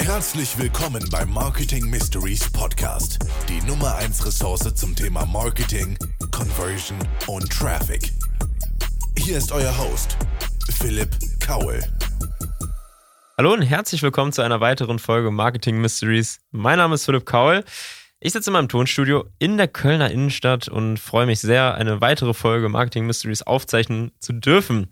Herzlich willkommen beim Marketing Mysteries Podcast, die Nummer 1 Ressource zum Thema Marketing, Conversion und Traffic. Hier ist euer Host, Philipp Kaul. Hallo und herzlich willkommen zu einer weiteren Folge Marketing Mysteries. Mein Name ist Philipp Kaul. Ich sitze in meinem Tonstudio in der Kölner Innenstadt und freue mich sehr, eine weitere Folge Marketing Mysteries aufzeichnen zu dürfen.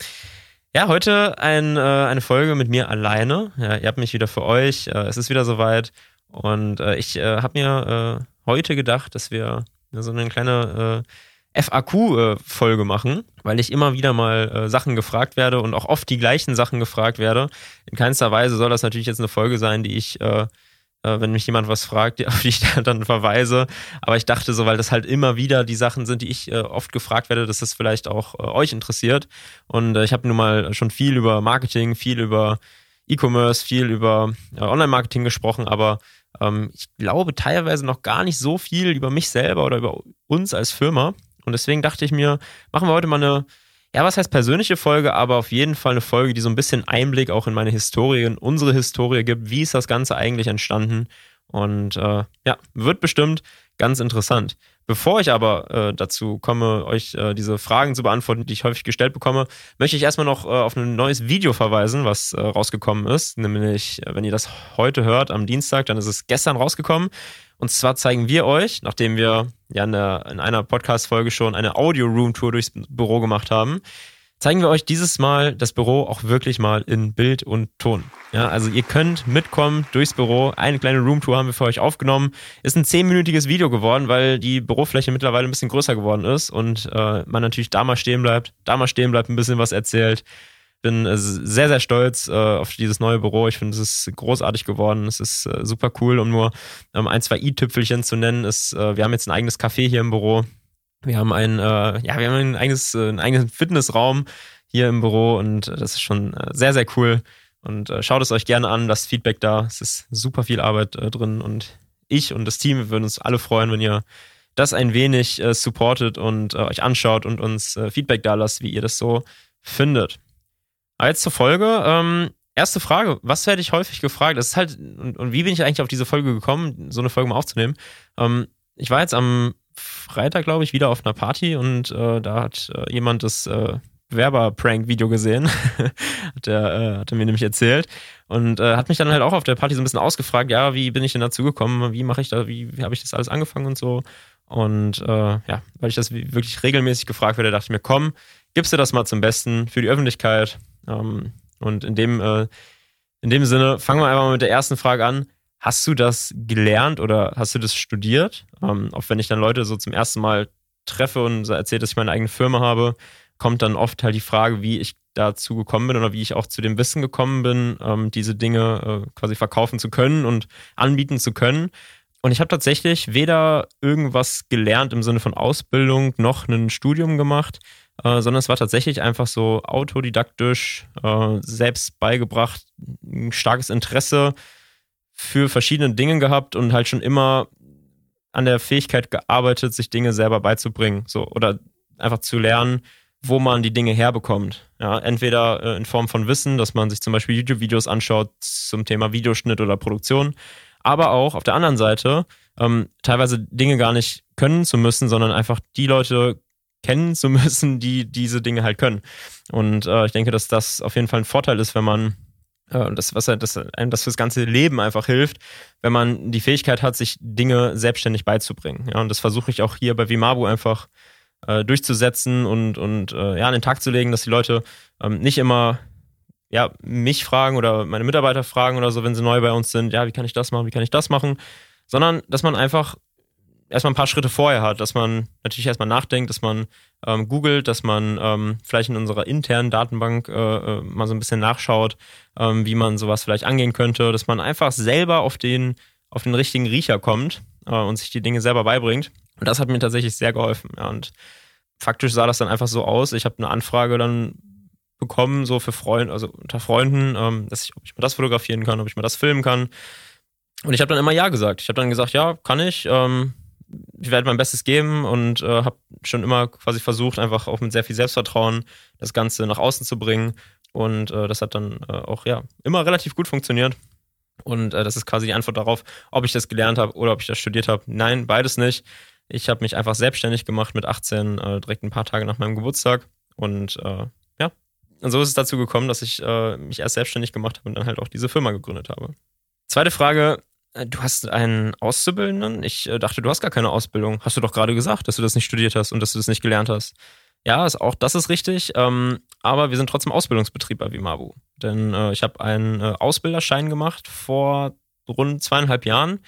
Ja, heute ein, äh, eine Folge mit mir alleine. Ja, ihr habt mich wieder für euch. Äh, es ist wieder soweit. Und äh, ich äh, habe mir äh, heute gedacht, dass wir so eine kleine äh, FAQ-Folge machen, weil ich immer wieder mal Sachen gefragt werde und auch oft die gleichen Sachen gefragt werde. In keinster Weise soll das natürlich jetzt eine Folge sein, die ich äh, wenn mich jemand was fragt, auf die ich dann verweise. Aber ich dachte so, weil das halt immer wieder die Sachen sind, die ich äh, oft gefragt werde, dass das vielleicht auch äh, euch interessiert. Und ich habe nun mal schon viel über Marketing, viel über E-Commerce, viel über Online-Marketing gesprochen, aber ähm, ich glaube teilweise noch gar nicht so viel über mich selber oder über uns als Firma. Und deswegen dachte ich mir, machen wir heute mal eine ja, was heißt persönliche Folge, aber auf jeden Fall eine Folge, die so ein bisschen Einblick auch in meine Historie, in unsere Historie gibt. Wie ist das Ganze eigentlich entstanden? Und äh, ja, wird bestimmt ganz interessant. Bevor ich aber äh, dazu komme, euch äh, diese Fragen zu beantworten, die ich häufig gestellt bekomme, möchte ich erstmal noch äh, auf ein neues Video verweisen, was äh, rausgekommen ist. Nämlich, äh, wenn ihr das heute hört, am Dienstag, dann ist es gestern rausgekommen. Und zwar zeigen wir euch, nachdem wir ja in, der, in einer Podcast-Folge schon eine Audio-Room-Tour durchs Büro gemacht haben, zeigen wir euch dieses Mal das Büro auch wirklich mal in Bild und Ton. Ja, also ihr könnt mitkommen durchs Büro. Eine kleine Roomtour haben wir für euch aufgenommen. Ist ein zehnminütiges Video geworden, weil die Bürofläche mittlerweile ein bisschen größer geworden ist und äh, man natürlich da mal stehen bleibt, da mal stehen bleibt, ein bisschen was erzählt. Bin äh, sehr, sehr stolz äh, auf dieses neue Büro. Ich finde, es ist großartig geworden. Es ist äh, super cool. Um nur ähm, ein, zwei i-Tüpfelchen zu nennen, ist, äh, wir haben jetzt ein eigenes Café hier im Büro. Wir haben ein, äh, ja, wir haben ein eigenes, äh, einen eigenen Fitnessraum hier im Büro und das ist schon sehr, sehr cool. Und schaut es euch gerne an, lasst Feedback da. Es ist super viel Arbeit drin und ich und das Team würden uns alle freuen, wenn ihr das ein wenig supportet und euch anschaut und uns Feedback da lasst, wie ihr das so findet. Jetzt zur Folge. Ähm, erste Frage, was werde ich häufig gefragt? Das ist halt, und, und, wie bin ich eigentlich auf diese Folge gekommen, so eine Folge mal aufzunehmen? Ähm, ich war jetzt am Freitag, glaube ich, wieder auf einer Party und äh, da hat äh, jemand das äh, Werber-Prank-Video gesehen. hat, er, äh, hat er mir nämlich erzählt. Und äh, hat mich dann halt auch auf der Party so ein bisschen ausgefragt, ja, wie bin ich denn dazu gekommen? Wie mache ich da, wie, wie habe ich das alles angefangen und so? Und äh, ja, weil ich das wirklich regelmäßig gefragt werde, dachte ich mir, komm, gibst du das mal zum Besten für die Öffentlichkeit. Ähm, und in dem, äh, in dem Sinne, fangen wir einfach mal mit der ersten Frage an. Hast du das gelernt oder hast du das studiert? Ähm, auch wenn ich dann Leute so zum ersten Mal treffe und erzähle, dass ich meine eigene Firma habe, kommt dann oft halt die Frage, wie ich dazu gekommen bin oder wie ich auch zu dem Wissen gekommen bin, ähm, diese Dinge äh, quasi verkaufen zu können und anbieten zu können. Und ich habe tatsächlich weder irgendwas gelernt im Sinne von Ausbildung noch ein Studium gemacht, äh, sondern es war tatsächlich einfach so autodidaktisch, äh, selbst beigebracht, ein starkes Interesse für verschiedene Dinge gehabt und halt schon immer an der Fähigkeit gearbeitet, sich Dinge selber beizubringen. So, oder einfach zu lernen, wo man die Dinge herbekommt. Ja, entweder äh, in Form von Wissen, dass man sich zum Beispiel YouTube-Videos anschaut zum Thema Videoschnitt oder Produktion, aber auch auf der anderen Seite ähm, teilweise Dinge gar nicht können zu müssen, sondern einfach die Leute kennen zu müssen, die diese Dinge halt können. Und äh, ich denke, dass das auf jeden Fall ein Vorteil ist, wenn man äh, das, was das, einem das fürs ganze Leben einfach hilft, wenn man die Fähigkeit hat, sich Dinge selbstständig beizubringen. Ja, und das versuche ich auch hier bei Vimabu einfach äh, durchzusetzen und, und äh, ja, an den Tag zu legen, dass die Leute ähm, nicht immer ja, mich fragen oder meine Mitarbeiter fragen oder so, wenn sie neu bei uns sind, ja, wie kann ich das machen, wie kann ich das machen, sondern dass man einfach erstmal ein paar Schritte vorher hat, dass man natürlich erstmal nachdenkt, dass man ähm, googelt, dass man ähm, vielleicht in unserer internen Datenbank äh, äh, mal so ein bisschen nachschaut, ähm, wie man sowas vielleicht angehen könnte, dass man einfach selber auf den, auf den richtigen Riecher kommt äh, und sich die Dinge selber beibringt. Und das hat mir tatsächlich sehr geholfen. Ja, und faktisch sah das dann einfach so aus. Ich habe eine Anfrage dann bekommen, so für Freunde, also unter Freunden, ähm, dass ich, ob ich mal das fotografieren kann, ob ich mal das filmen kann. Und ich habe dann immer Ja gesagt. Ich habe dann gesagt, ja, kann ich. Ähm, ich werde mein Bestes geben und äh, habe schon immer quasi versucht, einfach auch mit sehr viel Selbstvertrauen das Ganze nach außen zu bringen. Und äh, das hat dann äh, auch ja immer relativ gut funktioniert. Und äh, das ist quasi die Antwort darauf, ob ich das gelernt habe oder ob ich das studiert habe. Nein, beides nicht. Ich habe mich einfach selbstständig gemacht mit 18, äh, direkt ein paar Tage nach meinem Geburtstag. Und äh, ja, und so ist es dazu gekommen, dass ich mich erst selbstständig gemacht habe und dann halt auch diese Firma gegründet habe. Zweite Frage, du hast einen Auszubildenden. Ich äh, dachte, du hast gar keine Ausbildung. Hast du doch gerade gesagt, dass du das nicht studiert hast und dass du das nicht gelernt hast. Ja, ist auch das ist richtig. Ähm, aber wir sind trotzdem Ausbildungsbetrieb bei Vimabu. Denn äh, ich habe einen äh, Ausbilderschein gemacht vor rund zweieinhalb Jahren,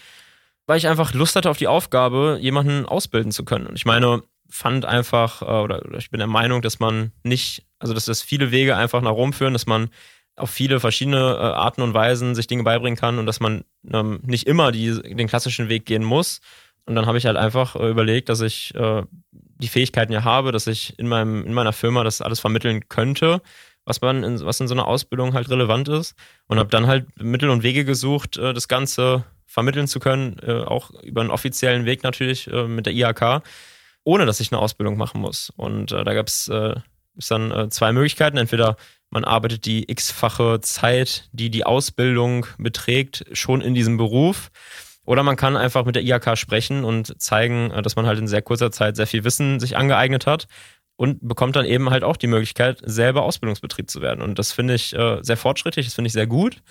weil ich einfach Lust hatte auf die Aufgabe, jemanden ausbilden zu können. Und ich meine, fand einfach, äh, oder, oder ich bin der Meinung, dass man nicht, also dass das viele Wege einfach nach Rom führen, dass man auf viele verschiedene äh, Arten und Weisen sich Dinge beibringen kann und dass man ähm, nicht immer die, den klassischen Weg gehen muss. Und dann habe ich halt einfach äh, überlegt, dass ich äh, die Fähigkeiten ja habe, dass ich in, meinem, in meiner Firma das alles vermitteln könnte, was man in, was in so einer Ausbildung halt relevant ist. Und habe dann halt Mittel und Wege gesucht, äh, das Ganze vermitteln zu können, äh, auch über einen offiziellen Weg natürlich äh, mit der IHK, ohne dass ich eine Ausbildung machen muss. Und da gab es dann zwei Möglichkeiten. Entweder man arbeitet die x-fache Zeit, die die Ausbildung beträgt, schon in diesem Beruf. Oder man kann einfach mit der IHK sprechen und zeigen, äh, dass man halt in sehr kurzer Zeit sehr viel Wissen sich angeeignet hat und bekommt dann eben halt auch die Möglichkeit, selber Ausbildungsbetrieb zu werden. Und das finde ich äh, sehr fortschrittlich, das finde ich sehr gut.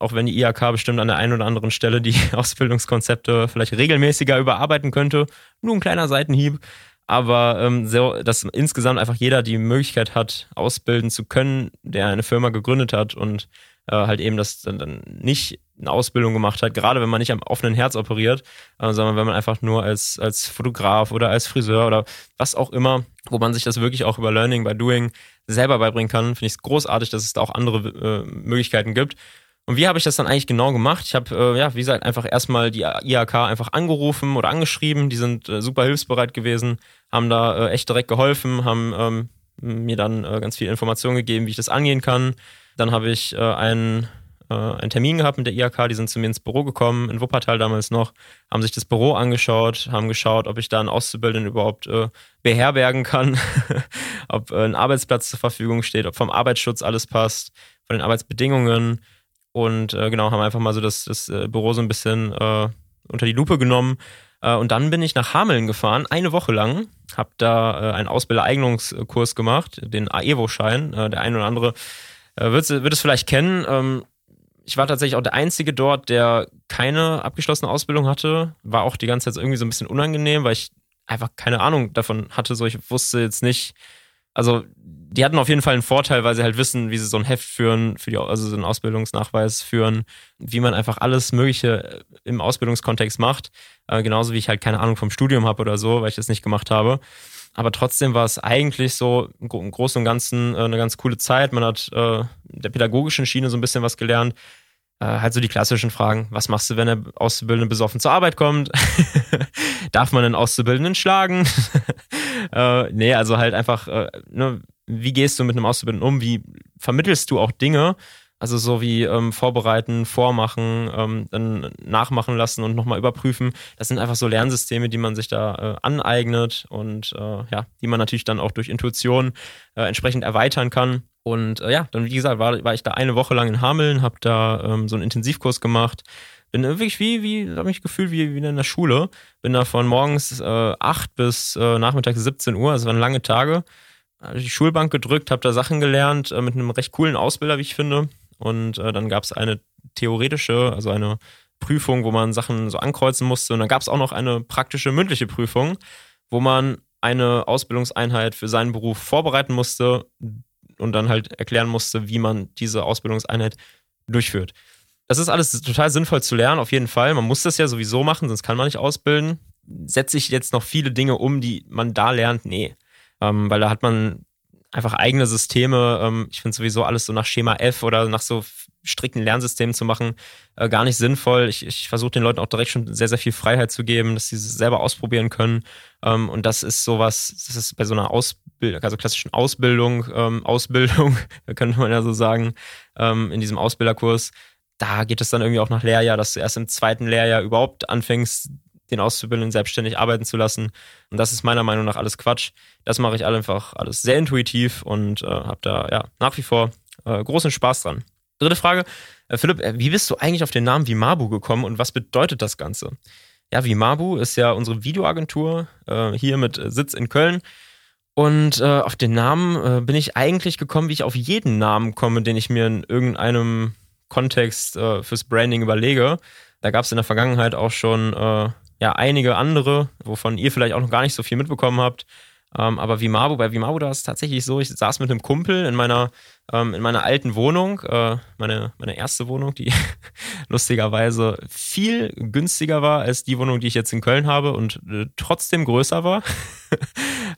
Auch wenn die IHK bestimmt an der einen oder anderen Stelle die Ausbildungskonzepte vielleicht regelmäßiger überarbeiten könnte. Nur ein kleiner Seitenhieb. Aber ähm, so, dass insgesamt einfach jeder die Möglichkeit hat, ausbilden zu können, der eine Firma gegründet hat und äh, halt eben das dann, dann nicht eine Ausbildung gemacht hat, gerade wenn man nicht am offenen Herz operiert, äh, sondern wenn man einfach nur als, als Fotograf oder als Friseur oder was auch immer, wo man sich das wirklich auch über Learning by Doing selber beibringen kann, finde ich es großartig, dass es da auch andere äh, Möglichkeiten gibt. Und wie habe ich das dann eigentlich genau gemacht? Ich habe, äh, ja, wie gesagt, einfach erstmal die IHK einfach angerufen oder angeschrieben. Die sind äh, super hilfsbereit gewesen, haben da äh, echt direkt geholfen, haben ähm, mir dann äh, ganz viel Informationen gegeben, wie ich das angehen kann. Dann habe ich äh, einen, äh, einen Termin gehabt mit der IHK, die sind zu mir ins Büro gekommen, in Wuppertal damals noch, haben sich das Büro angeschaut, haben geschaut, ob ich da einen Auszubildenden überhaupt beherbergen kann, ob ein Arbeitsplatz zur Verfügung steht, ob vom Arbeitsschutz alles passt, von den Arbeitsbedingungen. Und äh, genau, haben einfach mal so das, das äh, Büro so ein bisschen äh, unter die Lupe genommen. Äh, und dann bin ich nach Hameln gefahren, eine Woche lang, habe da äh, einen Ausbildereignungskurs gemacht, den AEVO-Schein. Äh, der eine oder andere wird, wird es vielleicht kennen. Ähm, ich war tatsächlich auch der Einzige dort, der keine abgeschlossene Ausbildung hatte. War auch die ganze Zeit irgendwie so ein bisschen unangenehm, weil ich einfach keine Ahnung davon hatte. So, ich wusste jetzt nicht, also die hatten auf jeden Fall einen Vorteil, weil sie halt wissen, wie sie so ein Heft führen, für die, also so einen Ausbildungsnachweis führen, wie man einfach alles Mögliche im Ausbildungskontext macht. Äh, genauso wie ich halt keine Ahnung vom Studium habe oder so, weil ich das nicht gemacht habe. Aber trotzdem war es eigentlich so im Großen und Ganzen äh, eine ganz coole Zeit. Man hat äh, der pädagogischen Schiene so ein bisschen was gelernt. Äh, halt so die klassischen Fragen. Was machst du, wenn der Auszubildende besoffen zur Arbeit kommt? Darf man einen Auszubildenden schlagen? äh, nee, also halt einfach, äh, ne, wie gehst du mit einem Auszubildenden um? Wie vermittelst du auch Dinge? Also so wie ähm, vorbereiten, vormachen, ähm, dann nachmachen lassen und nochmal überprüfen. Das sind einfach so Lernsysteme, die man sich da äh, aneignet und äh, ja, die man natürlich dann auch durch Intuition äh, entsprechend erweitern kann. Und äh, ja, dann wie gesagt, war, war ich da eine Woche lang in Hameln, habe da ähm, so einen Intensivkurs gemacht. Bin wirklich wie, wie, habe mich gefühlt wie, wie in der Schule. Bin da von morgens äh, 8 bis äh, nachmittags 17 Uhr, also waren lange Tage. Die Schulbank gedrückt, habe da Sachen gelernt, äh, mit einem recht coolen Ausbilder, wie ich finde und äh, dann gab es eine theoretische, also eine Prüfung, wo man Sachen so ankreuzen musste. Und dann gab es auch noch eine praktische mündliche Prüfung, wo man eine Ausbildungseinheit für seinen Beruf vorbereiten musste und dann halt erklären musste, wie man diese Ausbildungseinheit durchführt. Das ist alles total sinnvoll zu lernen, auf jeden Fall. Man muss das ja sowieso machen, sonst kann man nicht ausbilden. Setze ich jetzt noch viele Dinge um, die man da lernt? Nee. Ähm, weil da hat man einfach eigene Systeme. Ähm, ich finde sowieso alles so nach Schema F oder nach so strikten Lernsystemen zu machen, äh, gar nicht sinnvoll. Ich, ich versuche den Leuten auch direkt schon sehr, sehr viel Freiheit zu geben, dass sie es selber ausprobieren können. Ähm, und das ist sowas, das ist bei so einer Ausbildung, also klassischen Ausbildung, ähm, Ausbildung, könnte man ja so sagen, ähm, in diesem Ausbilderkurs. Da geht es dann irgendwie auch nach Lehrjahr, dass du erst im zweiten Lehrjahr überhaupt anfängst, den Auszubildenden selbstständig arbeiten zu lassen. Und das ist meiner Meinung nach alles Quatsch. Das mache ich einfach alles sehr intuitiv und äh, habe da ja nach wie vor äh, großen Spaß dran. Dritte Frage. Äh, Philipp, äh, wie bist du eigentlich auf den Namen Vimabu gekommen und was bedeutet das Ganze? Ja, Vimabu ist ja unsere Videoagentur äh, hier mit Sitz in Köln. Und äh, auf den Namen bin ich eigentlich gekommen, wie ich auf jeden Namen komme, den ich mir in irgendeinem Kontext fürs Branding überlege. Da gab es in der Vergangenheit auch schon ja einige andere, wovon ihr vielleicht auch noch gar nicht so viel mitbekommen habt. Ähm, aber Vimabu, bei Vimabu war es tatsächlich so, ich saß mit einem Kumpel in meiner, ähm, in meiner alten Wohnung, äh, meine, meine erste Wohnung, die lustigerweise viel günstiger war als die Wohnung, die ich jetzt in Köln habe und äh, trotzdem größer war,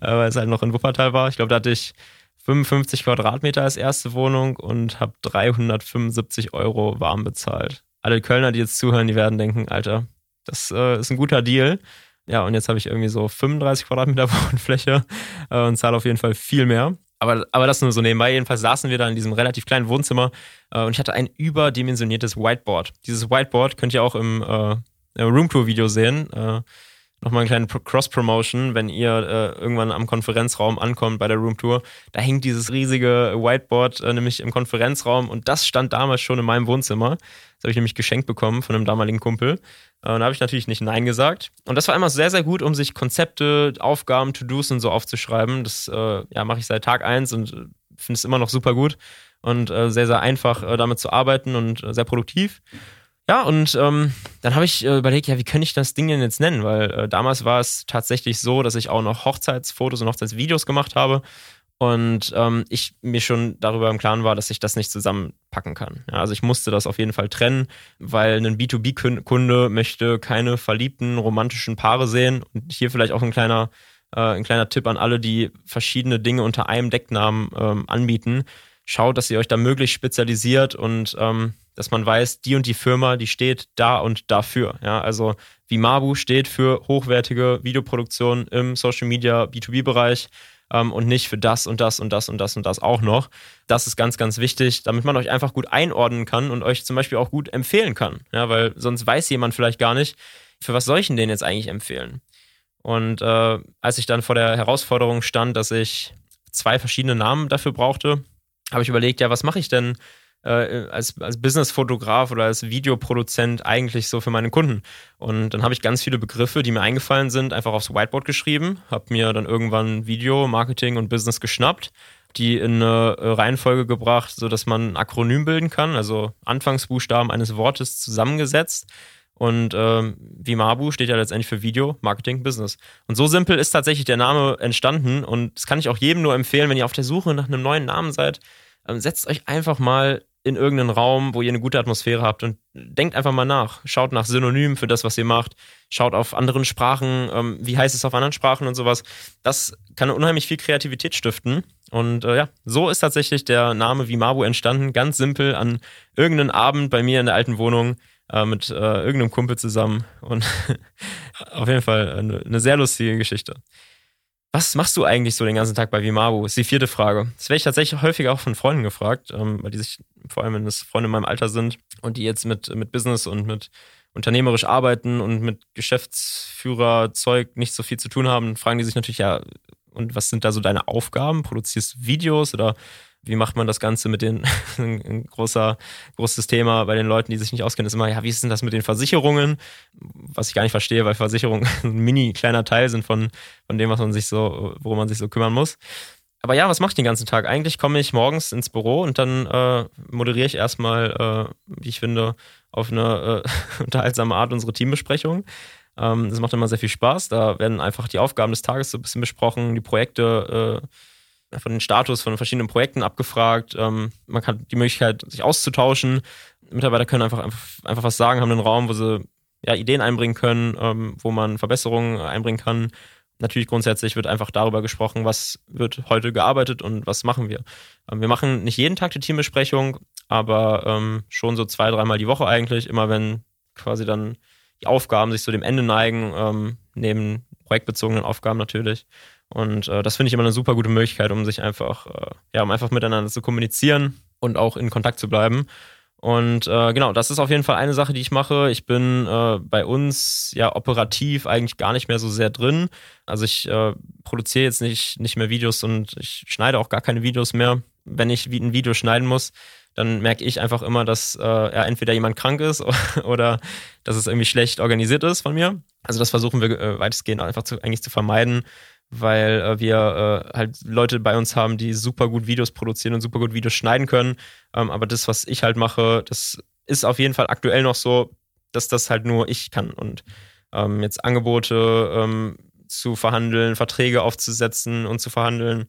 äh, weil es halt noch in Wuppertal war. Ich glaube, da hatte ich 55 Quadratmeter als erste Wohnung und habe 375 Euro warm bezahlt. Alle Kölner, die jetzt zuhören, die werden denken, Alter, das äh, ist ein guter Deal. Ja, und jetzt habe ich irgendwie so 35 Quadratmeter Wohnfläche äh, und zahle auf jeden Fall viel mehr. Aber, aber das nur so nebenbei. Jedenfalls saßen wir da in diesem relativ kleinen Wohnzimmer äh, und ich hatte ein überdimensioniertes Whiteboard. Dieses Whiteboard könnt ihr auch im äh, Roomtour-Video sehen. Äh, nochmal eine kleine Cross-Promotion, wenn ihr äh, irgendwann am Konferenzraum ankommt bei der Roomtour. Da hängt dieses riesige Whiteboard äh, nämlich im Konferenzraum und das stand damals schon in meinem Wohnzimmer. Das habe ich nämlich geschenkt bekommen von einem damaligen Kumpel. Äh, und da habe ich natürlich nicht Nein gesagt. Und das war immer sehr, sehr gut, um sich Konzepte, Aufgaben, To-Dos und so aufzuschreiben. Das äh, ja, mache ich seit Tag eins und äh, finde es immer noch super gut und äh, sehr, sehr einfach äh, damit zu arbeiten und äh, sehr produktiv. Ja, und ähm, dann habe ich äh, überlegt, ja, wie könnte ich das Ding denn jetzt nennen? Weil äh, damals war es tatsächlich so, dass ich auch noch Hochzeitsfotos und Hochzeitsvideos gemacht habe und ähm, ich mir schon darüber im Klaren war, dass ich das nicht zusammenpacken kann. Ja, also ich musste das auf jeden Fall trennen, weil ein B2B-Kunde möchte keine verliebten romantischen Paare sehen. Und hier vielleicht auch ein kleiner, äh, ein kleiner Tipp an alle, die verschiedene Dinge unter einem Decknamen ähm, anbieten. Schaut, dass ihr euch da möglichst spezialisiert und ähm, dass man weiß, die und die Firma, die steht da und dafür. Ja, also wie Mabu steht für hochwertige Videoproduktion im Social Media B2B-Bereich ähm, und nicht für das und das und das und das und das auch noch. Das ist ganz, ganz wichtig, damit man euch einfach gut einordnen kann und euch zum Beispiel auch gut empfehlen kann. Ja, weil sonst weiß jemand vielleicht gar nicht, für was soll ich denn den jetzt eigentlich empfehlen? Und äh, als ich dann vor der Herausforderung stand, dass ich zwei verschiedene Namen dafür brauchte, habe ich überlegt, ja, was mache ich denn äh, als, als Business-Fotograf oder als Videoproduzent eigentlich so für meine Kunden? Und dann habe ich ganz viele Begriffe, die mir eingefallen sind, einfach aufs Whiteboard geschrieben, habe mir dann irgendwann Video, Marketing und Business geschnappt, die in eine äh, Reihenfolge gebracht, sodass man ein Akronym bilden kann, also Anfangsbuchstaben eines Wortes zusammengesetzt. Und ähm, Vimabu steht ja letztendlich für Video, Marketing, Business. Und so simpel ist tatsächlich der Name entstanden. Und das kann ich auch jedem nur empfehlen, wenn ihr auf der Suche nach einem neuen Namen seid. Ähm, setzt euch einfach mal in irgendeinen Raum, wo ihr eine gute Atmosphäre habt und denkt einfach mal nach. Schaut nach Synonymen für das, was ihr macht. Schaut auf anderen Sprachen, ähm, wie heißt es auf anderen Sprachen und sowas. Das kann unheimlich viel Kreativität stiften. Und äh, ja, so ist tatsächlich der Name Vimabu entstanden. Ganz simpel an irgendeinen Abend bei mir in der alten Wohnung äh, mit äh, irgendeinem Kumpel zusammen. Und auf jeden Fall eine, eine sehr lustige Geschichte. Was machst du eigentlich so den ganzen Tag bei Vimabu? Ist die vierte Frage. Das werde ich tatsächlich häufiger auch von Freunden gefragt, ähm, weil die sich, vor allem wenn es Freunde in meinem Alter sind und die jetzt mit, mit Business und mit unternehmerisch arbeiten und mit Geschäftsführerzeug nicht so viel zu tun haben, fragen die sich natürlich, ja, und was sind da so deine Aufgaben? Produzierst du Videos oder wie macht man das Ganze mit den, ein großer, großes Thema bei den Leuten, die sich nicht auskennen, ist immer, ja, wie ist denn das mit den Versicherungen? Was ich gar nicht verstehe, weil Versicherungen ein mini kleiner Teil sind von, von dem, was man sich so, worum man sich so kümmern muss. Aber ja, was mache ich den ganzen Tag? Eigentlich komme ich morgens ins Büro und dann äh, moderiere ich erstmal, äh, wie ich finde, auf eine äh, unterhaltsame Art unsere Teambesprechung. Ähm, das macht immer sehr viel Spaß. Da werden einfach die Aufgaben des Tages so ein bisschen besprochen, die Projekte, äh, von den Status von verschiedenen Projekten abgefragt. Ähm, man hat die Möglichkeit, sich auszutauschen. Mitarbeiter können einfach, einfach, einfach was sagen, haben einen Raum, wo sie ja, Ideen einbringen können, ähm, wo man Verbesserungen einbringen kann. Natürlich grundsätzlich wird einfach darüber gesprochen, was wird heute gearbeitet und was machen wir. Ähm, wir machen nicht jeden Tag die Teambesprechung, aber ähm, schon so zwei, dreimal die Woche eigentlich, immer wenn quasi dann die Aufgaben sich zu dem Ende neigen, ähm, neben projektbezogenen Aufgaben natürlich. Und äh, das finde ich immer eine super gute Möglichkeit, um sich einfach, äh, ja, um einfach miteinander zu kommunizieren und auch in Kontakt zu bleiben. Und äh, genau, das ist auf jeden Fall eine Sache, die ich mache. Ich bin äh, bei uns ja operativ eigentlich gar nicht mehr so sehr drin. Also ich äh, produziere jetzt nicht, nicht mehr Videos und ich schneide auch gar keine Videos mehr. wenn ich ein Video schneiden muss, dann merke ich einfach immer, dass äh, ja, entweder jemand krank ist oder dass es irgendwie schlecht organisiert ist von mir. Also das versuchen wir äh, weitestgehend einfach zu, eigentlich zu vermeiden, weil äh, wir äh, halt Leute bei uns haben, die super gut Videos produzieren und super gut Videos schneiden können. Ähm, aber das, was ich halt mache, das ist auf jeden Fall aktuell noch so, dass das halt nur ich kann. Und ähm, jetzt Angebote ähm, zu verhandeln, Verträge aufzusetzen und zu verhandeln,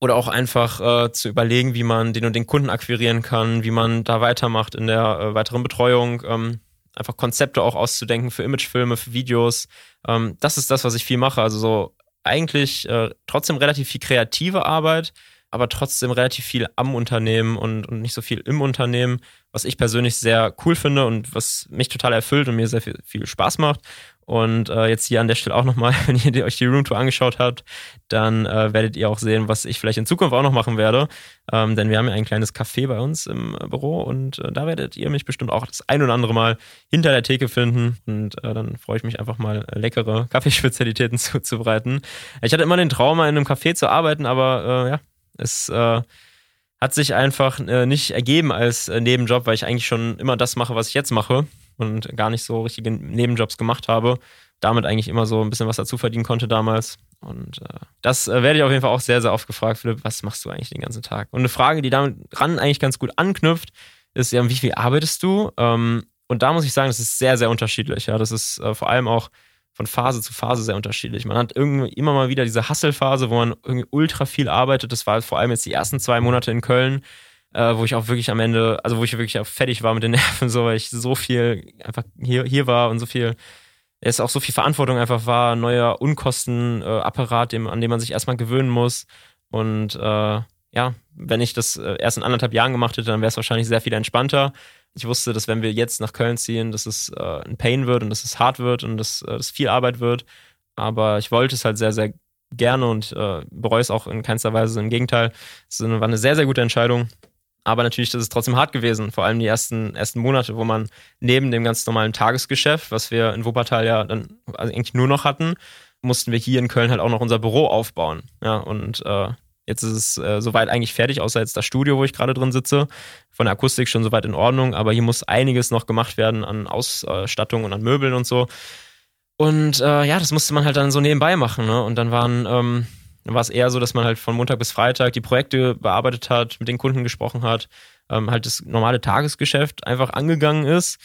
oder auch einfach äh, zu überlegen, wie man den und den Kunden akquirieren kann, wie man da weitermacht in der äh, weiteren Betreuung. Ähm, einfach Konzepte auch auszudenken für Imagefilme, für Videos. Ähm, das ist das, was ich viel mache. Also so eigentlich äh, trotzdem relativ viel kreative Arbeit, aber trotzdem relativ viel am Unternehmen und, und nicht so viel im Unternehmen, was ich persönlich sehr cool finde und was mich total erfüllt und mir sehr viel, viel Spaß macht. Und äh, jetzt hier an der Stelle auch nochmal, wenn ihr euch die Roomtour angeschaut habt, dann äh, werdet ihr auch sehen, was ich vielleicht in Zukunft auch noch machen werde. Ähm, denn wir haben ja ein kleines Café bei uns im äh, Büro und äh, da werdet ihr mich bestimmt auch das ein oder andere Mal hinter der Theke finden. Und äh, dann freue ich mich einfach mal, äh, leckere Kaffeespezialitäten zuzubereiten. Ich hatte immer den Traum, in einem Café zu arbeiten, aber ja, es hat sich einfach nicht ergeben als Nebenjob, weil ich eigentlich schon immer das mache, was ich jetzt mache und gar nicht so richtige Nebenjobs gemacht habe. Damit eigentlich immer so ein bisschen was dazu verdienen konnte damals. Und äh, das äh, werde ich auf jeden Fall auch sehr, sehr oft gefragt, Philipp, was machst du eigentlich den ganzen Tag? Und eine Frage, die damit ran eigentlich ganz gut anknüpft, ist ja, wie viel arbeitest du? Ähm, und da muss ich sagen, das ist sehr, sehr unterschiedlich. Ja, das ist äh, vor allem auch von Phase zu Phase sehr unterschiedlich. Man hat irgendwie immer mal wieder diese Hustle-Phase, wo man irgendwie ultra viel arbeitet. Das war vor allem jetzt die ersten zwei Monate in Köln äh, wo ich auch wirklich am Ende, also wo ich wirklich auch fertig war mit den Nerven, so weil ich so viel einfach hier, hier war und so viel, es auch so viel Verantwortung einfach war, neuer Unkostenapparat, äh, an dem man sich erstmal gewöhnen muss. Und äh, ja, wenn ich das äh, erst in anderthalb Jahren gemacht hätte, dann wäre es wahrscheinlich sehr viel entspannter. Ich wusste, dass wenn wir jetzt nach Köln ziehen, dass es äh, ein Pain wird und dass es hart wird und dass es viel Arbeit wird. Aber ich wollte es halt sehr, sehr gerne und äh, bereue es auch in keinster Weise. Im Gegenteil, es war eine sehr, sehr gute Entscheidung. Aber natürlich ist es trotzdem hart gewesen, vor allem die ersten, ersten Monate, wo man neben dem ganz normalen Tagesgeschäft, was wir in Wuppertal ja dann eigentlich nur noch hatten, mussten wir hier in Köln halt auch noch unser Büro aufbauen. Ja, und äh, jetzt ist es äh, soweit eigentlich fertig, außer jetzt das Studio, wo ich gerade drin sitze. Von der Akustik schon soweit in Ordnung, aber hier muss einiges noch gemacht werden an Ausstattung und an Möbeln und so. Und äh, ja, das musste man halt dann so nebenbei machen. Ne? Und dann waren ähm, war es eher so, dass man halt von Montag bis Freitag die Projekte bearbeitet hat, mit den Kunden gesprochen hat, ähm, halt das normale Tagesgeschäft einfach angegangen ist.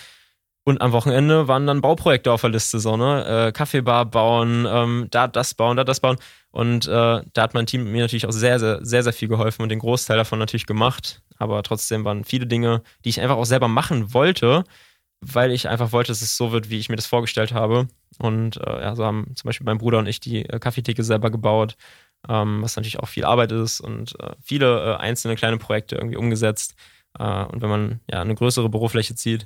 Und am Wochenende waren dann Bauprojekte auf der Liste, so, ne? Äh, Kaffeebar bauen, ähm, da das bauen, da das bauen. Und äh, da hat mein Team mir natürlich auch sehr, sehr, sehr, sehr viel geholfen und den Großteil davon natürlich gemacht. Aber trotzdem waren viele Dinge, die ich einfach auch selber machen wollte, weil ich einfach wollte, dass es so wird, wie ich mir das vorgestellt habe. Und äh, ja, so haben zum Beispiel mein Bruder und ich die äh, Kaffeetheke selber gebaut ähm, was natürlich auch viel Arbeit ist und äh, viele äh, einzelne kleine Projekte irgendwie umgesetzt. Äh, und wenn man ja eine größere Bürofläche zieht,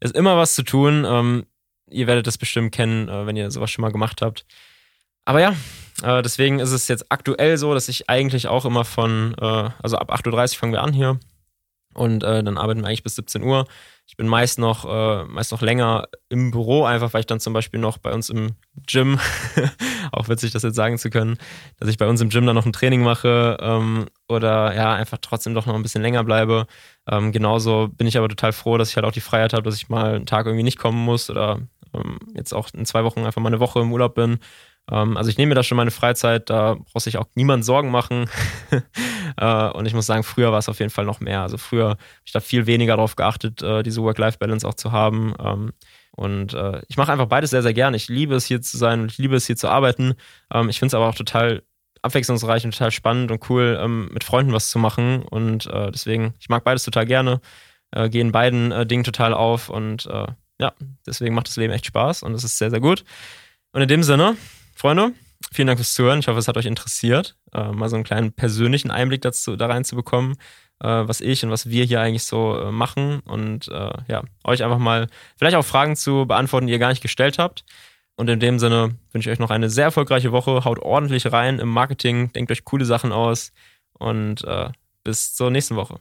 ist immer was zu tun. Ähm, ihr werdet das bestimmt kennen, äh, wenn ihr sowas schon mal gemacht habt. Aber ja, äh, deswegen ist es jetzt aktuell so, dass ich eigentlich auch immer von, äh, also ab 8.30 Uhr fangen wir an hier und dann arbeiten wir eigentlich bis 17 Uhr. Ich bin meist noch, äh, meist noch länger im Büro, einfach weil ich dann zum Beispiel noch bei uns im Gym, auch witzig, das jetzt sagen zu können, dass ich bei uns im Gym dann noch ein Training mache ähm, oder ja, einfach trotzdem doch noch ein bisschen länger bleibe. Ähm, genauso bin ich aber total froh, dass ich halt auch die Freiheit habe, dass ich mal einen Tag irgendwie nicht kommen muss oder ähm, jetzt auch in zwei Wochen einfach mal eine Woche im Urlaub bin also ich nehme mir da schon meine Freizeit, da braucht sich auch niemand Sorgen machen. äh, und ich muss sagen, früher war es auf jeden Fall noch mehr. Also früher habe ich da viel weniger darauf geachtet, äh, diese Work-Life-Balance auch zu haben. Ähm, und äh, ich mache einfach beides sehr, sehr gerne. Ich liebe es hier zu sein und ich liebe es hier zu arbeiten. Ähm, ich finde es aber auch total abwechslungsreich und total spannend und cool, ähm, mit Freunden was zu machen. Und deswegen, ich mag beides total gerne, gehe in beiden Dingen total auf und ja, deswegen macht das Leben echt Spaß und es ist sehr, sehr gut. Und in dem Sinne, Freunde, vielen Dank fürs Zuhören. Ich hoffe, es hat euch interessiert, äh, mal so einen kleinen persönlichen Einblick dazu, da reinzubekommen, äh, was ich und was wir hier eigentlich so äh, machen und äh, ja, euch einfach mal vielleicht auch Fragen zu beantworten, die ihr gar nicht gestellt habt. Und in dem Sinne wünsche ich euch noch eine sehr erfolgreiche Woche. Haut ordentlich rein im Marketing, denkt euch coole Sachen aus und äh, bis zur nächsten Woche.